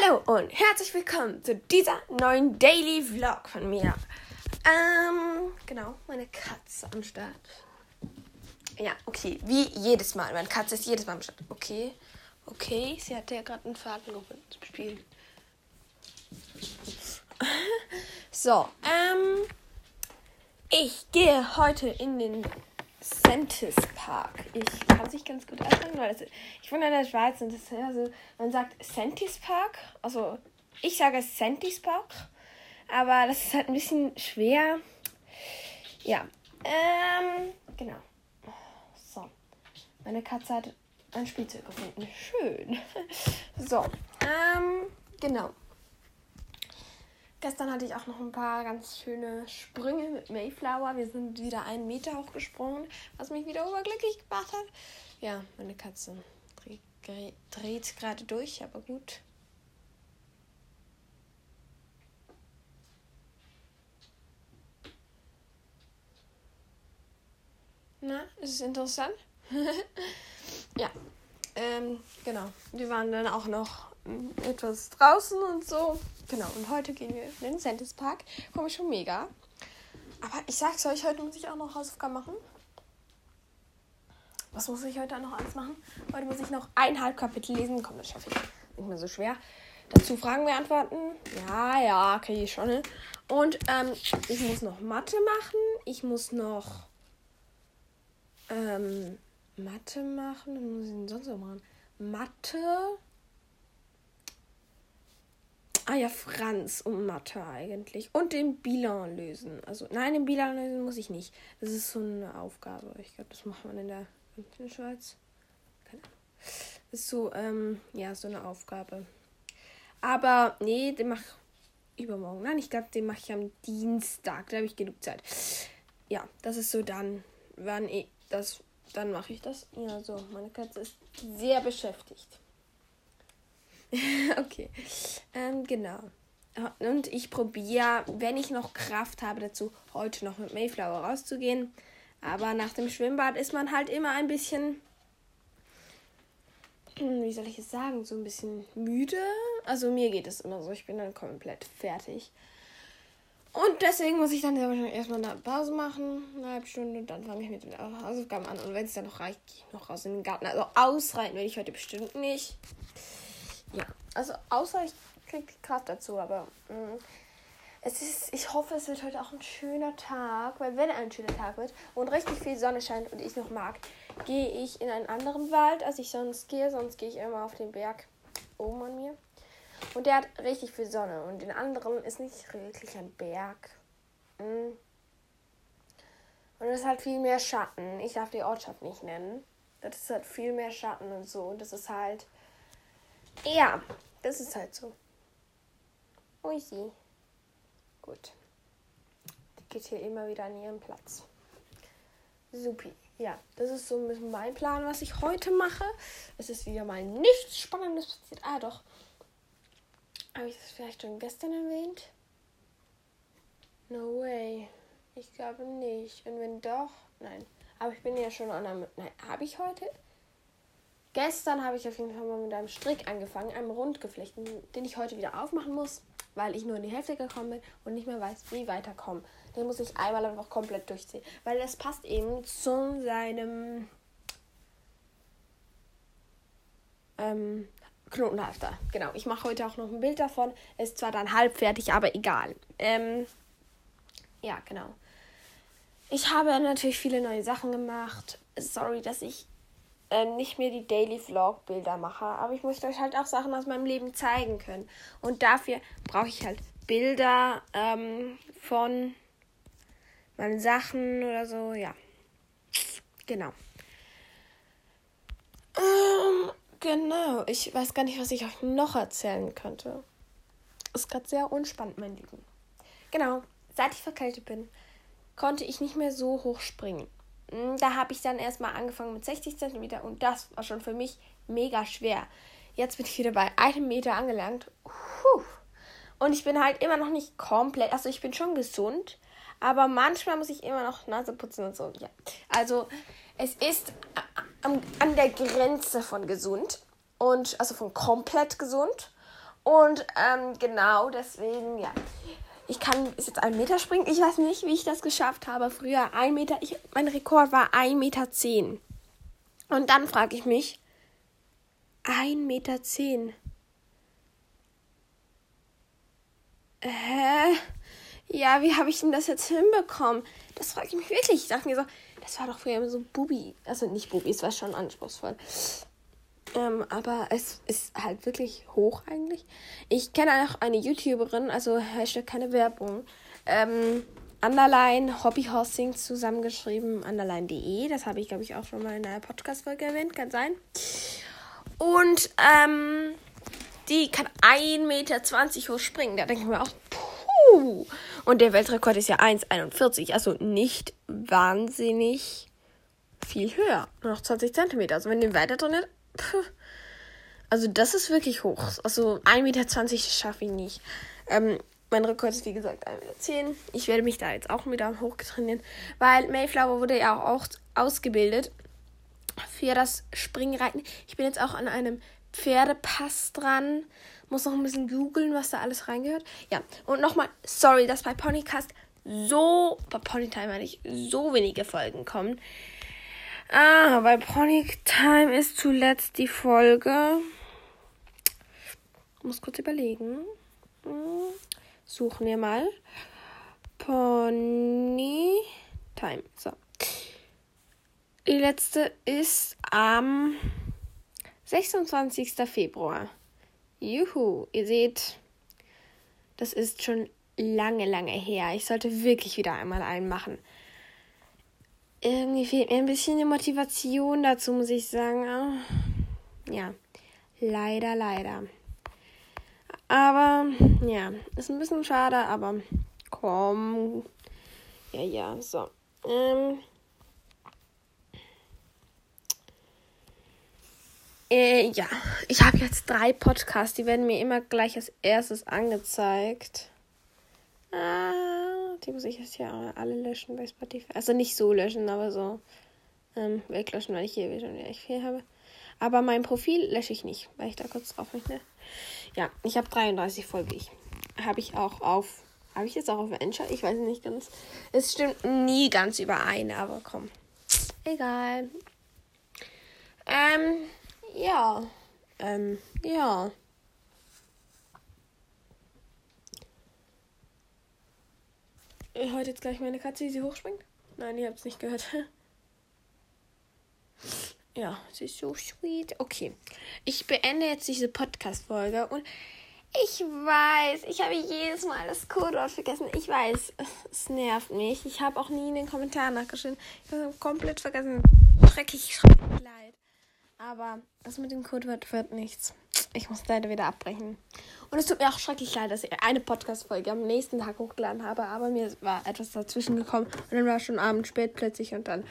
Hallo und herzlich willkommen zu dieser neuen Daily Vlog von mir. Ähm, genau, meine Katze am Start. Ja, okay, wie jedes Mal. Meine Katze ist jedes Mal am Start. Okay, okay, sie hat ja gerade einen Faden gefunden zum Spielen. so, ähm, ich gehe heute in den Sentis Park. Ich kann es nicht ganz gut aussprechen, weil das, ich wohne in der Schweiz und das, also, man sagt Sentis Park. Also ich sage Sentis Park, aber das ist halt ein bisschen schwer. Ja, ähm, genau. So, meine Katze hat ein Spielzeug gefunden. Schön. So, ähm, genau. Gestern hatte ich auch noch ein paar ganz schöne Sprünge mit Mayflower. Wir sind wieder einen Meter hochgesprungen, was mich wieder überglücklich gemacht hat. Ja, meine Katze dreht, dreht gerade durch, aber gut. Na, ist es interessant? ja, ähm, genau. Wir waren dann auch noch etwas draußen und so. Genau, und heute gehen wir in den Sentis Park. Komme ich schon mega. Aber ich sag's euch, heute muss ich auch noch Hausaufgaben machen. Was muss ich heute noch alles machen? Heute muss ich noch eineinhalb Kapitel lesen. Komm, das schaffe ich. Nicht mehr so schwer. Dazu Fragen beantworten. Ja, ja, ich schon hin. Und ähm, ich muss noch Mathe machen. Ich muss noch ähm, Mathe machen. Was muss ich denn sonst noch machen? Mathe. Ah ja, Franz und Mathe eigentlich. Und den Bilan lösen. Also, nein, den Bilan lösen muss ich nicht. Das ist so eine Aufgabe. Ich glaube, das macht man in der, Schweiz. Keine Ahnung. Das ist so, ähm, ja, so eine Aufgabe. Aber, nee, den mach ich übermorgen. Nein, ich glaube, den mache ich am Dienstag. Da habe ich genug Zeit. Ja, das ist so dann, wann ich das, dann mache ich das. Ja, so, meine Katze ist sehr beschäftigt. okay. Ähm, genau. Und ich probiere, wenn ich noch Kraft habe dazu, heute noch mit Mayflower rauszugehen. Aber nach dem Schwimmbad ist man halt immer ein bisschen, wie soll ich es sagen, so ein bisschen müde. Also mir geht es immer so, ich bin dann komplett fertig. Und deswegen muss ich dann erstmal eine Pause machen, eine halbe Stunde, und dann fange ich mit den Hausaufgaben an. Und wenn es dann noch reicht, gehe ich noch raus in den Garten. Also ausreiten werde ich heute bestimmt nicht. Ja, also außer ich kriege Kraft dazu, aber mh, mm, es ist, ich hoffe, es wird heute auch ein schöner Tag, weil wenn ein schöner Tag wird und richtig viel Sonne scheint und ich noch mag, gehe ich in einen anderen Wald, als ich sonst gehe. Sonst gehe ich immer auf den Berg oben an mir. Und der hat richtig viel Sonne und den anderen ist nicht wirklich ein Berg. Mm. Und es halt viel mehr Schatten. Ich darf die Ortschaft nicht nennen. Das ist halt viel mehr Schatten und so. Und das ist halt ja, das ist halt so. Ui, sie. Gut. Die geht hier immer wieder an ihren Platz. Supi. Ja, das ist so ein bisschen mein Plan, was ich heute mache. Es ist wieder mal nichts Spannendes passiert. Ah, doch. Habe ich das vielleicht schon gestern erwähnt? No way. Ich glaube nicht. Und wenn doch, nein. Aber ich bin ja schon an einem. Nein, habe ich heute? Gestern habe ich auf jeden Fall mal mit einem Strick angefangen, einem Rundgeflechten, den ich heute wieder aufmachen muss, weil ich nur in die Hälfte gekommen bin und nicht mehr weiß, wie weiterkommen. Den muss ich einmal einfach komplett durchziehen, weil das passt eben zu seinem ähm, Knotenhalfter. Genau, ich mache heute auch noch ein Bild davon. Ist zwar dann halb fertig, aber egal. Ähm, ja, genau. Ich habe natürlich viele neue Sachen gemacht. Sorry, dass ich ähm, nicht mehr die Daily Vlog Bilder mache, aber ich möchte euch halt auch Sachen aus meinem Leben zeigen können. Und dafür brauche ich halt Bilder ähm, von meinen Sachen oder so, ja. Genau. Ähm, genau. Ich weiß gar nicht, was ich euch noch erzählen könnte. Ist gerade sehr unspannend, mein Lieben. Genau. Seit ich verkältet bin, konnte ich nicht mehr so hoch springen. Hm, da habe ich dann erstmal angefangen mit 60 cm und das war schon für mich mega schwer. Jetzt bin ich wieder bei einem Meter angelangt. Puh. Und ich bin halt immer noch nicht komplett, also ich bin schon gesund, aber manchmal muss ich immer noch Nase putzen und so. Ja. Also es ist an, der Grenze von gesund und also von komplett gesund. Und ähm, genau deswegen, ja. Ich kann ist jetzt einen Meter springen. Ich weiß nicht, wie ich das geschafft habe. Früher ein Meter. Ich, mein Rekord war 1,10 Meter. Zehn. Und dann frage ich mich, 1,10 Meter. Zehn. Hä? Ja, wie habe ich denn das jetzt hinbekommen? Das frage ich mich wirklich. Ich dachte mir so, das war doch früher immer so Bubi. Also nicht Bubi, es war schon anspruchsvoll. Ähm, aber es ist halt wirklich hoch eigentlich. Ich kenne auch eine YouTuberin, also Hashtag keine Werbung. Ähm, Underline Hobbyhorsing zusammengeschrieben, underline.de. Das habe ich, glaube ich, auch schon mal in einer Podcast-Folge erwähnt, kann sein. Und ähm, die kann 1,20 Meter hoch springen. Da denke ich mir auch, puh. Und der Weltrekord ist ja 1,41. Also nicht wahnsinnig viel höher. Nur noch 20 Zentimeter. Also wenn den weiter drin also das ist wirklich hoch. Also 1,20 Meter schaffe ich nicht. Ähm, mein Rekord ist wie gesagt 1,10 Meter. Ich werde mich da jetzt auch wieder hochgetrainieren, weil Mayflower wurde ja auch ausgebildet für das Springreiten. Ich bin jetzt auch an einem Pferdepass dran. Muss noch ein bisschen googeln, was da alles reingehört. Ja, und nochmal, sorry, dass bei Ponycast so, bei Ponytime meine ich, so wenige Folgen kommen. Ah, bei Ponytime ist zuletzt die Folge. Muss kurz überlegen. Suchen wir mal. Pony Time. So. Die letzte ist am 26. Februar. Juhu, ihr seht, das ist schon lange, lange her. Ich sollte wirklich wieder einmal einen machen irgendwie fehlt mir ein bisschen die Motivation dazu, muss ich sagen. Ah, ja, leider, leider. Aber ja, ist ein bisschen schade, aber komm. Ja, ja, so. Ähm. Äh, ja, ich habe jetzt drei Podcasts, die werden mir immer gleich als erstes angezeigt. Ah die muss ich jetzt ja alle löschen bei Spotify. Also nicht so löschen, aber so ähm, weglöschen, weil ich hier schon echt viel habe. Aber mein Profil lösche ich nicht, weil ich da kurz drauf möchte. Ja, ich habe 33 Folgen. Habe ich auch auf. Habe ich jetzt auch auf Anchor? Ich weiß nicht ganz. Es stimmt nie ganz überein, aber komm. Egal. Ähm, ja. Ähm, ja. Heute jetzt gleich meine Katze, wie sie hochspringt? Nein, ihr habt es nicht gehört. ja, sie ist so sweet. Okay, ich beende jetzt diese Podcast-Folge und ich weiß, ich habe jedes Mal das Codewort vergessen. Ich weiß, es nervt mich. Ich habe auch nie in den Kommentaren nachgeschrieben. Ich habe komplett vergessen. Schrecklich, schrecklich leid. Aber das mit dem Codewort wird nichts. Ich muss leider wieder abbrechen. Und es tut mir auch schrecklich leid, dass ich eine Podcast-Folge am nächsten Tag hochgeladen habe, aber mir war etwas dazwischen gekommen und dann war schon Abend spät plötzlich und dann,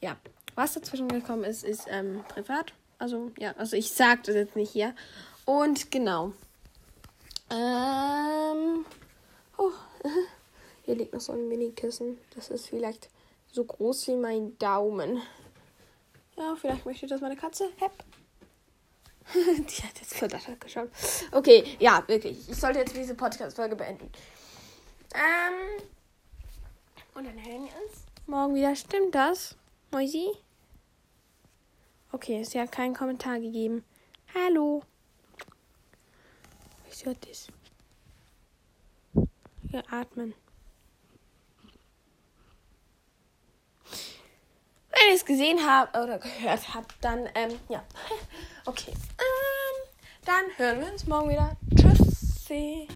ja. Was dazwischen gekommen ist, ist ähm, privat. Also, ja, also ich sage das jetzt nicht hier. Und genau. Ähm. Oh, hier liegt noch so ein Mini-Kissen. Das ist vielleicht so groß wie mein Daumen. Ja, vielleicht möchte das meine Katze. Hepp. Die hat jetzt verdattert geschaut. Okay, ja, wirklich. Ich sollte jetzt diese Podcast-Folge beenden. Ähm. Und dann hören wir uns morgen wieder. Stimmt das? Moisi? Okay, sie hat keinen Kommentar gegeben. Hallo. Ich höre das. Wir atmen. Wenn ihr es gesehen habt oder gehört habt, dann, ähm, ja. Okay. Dann hören wir uns morgen wieder. Tschüssi.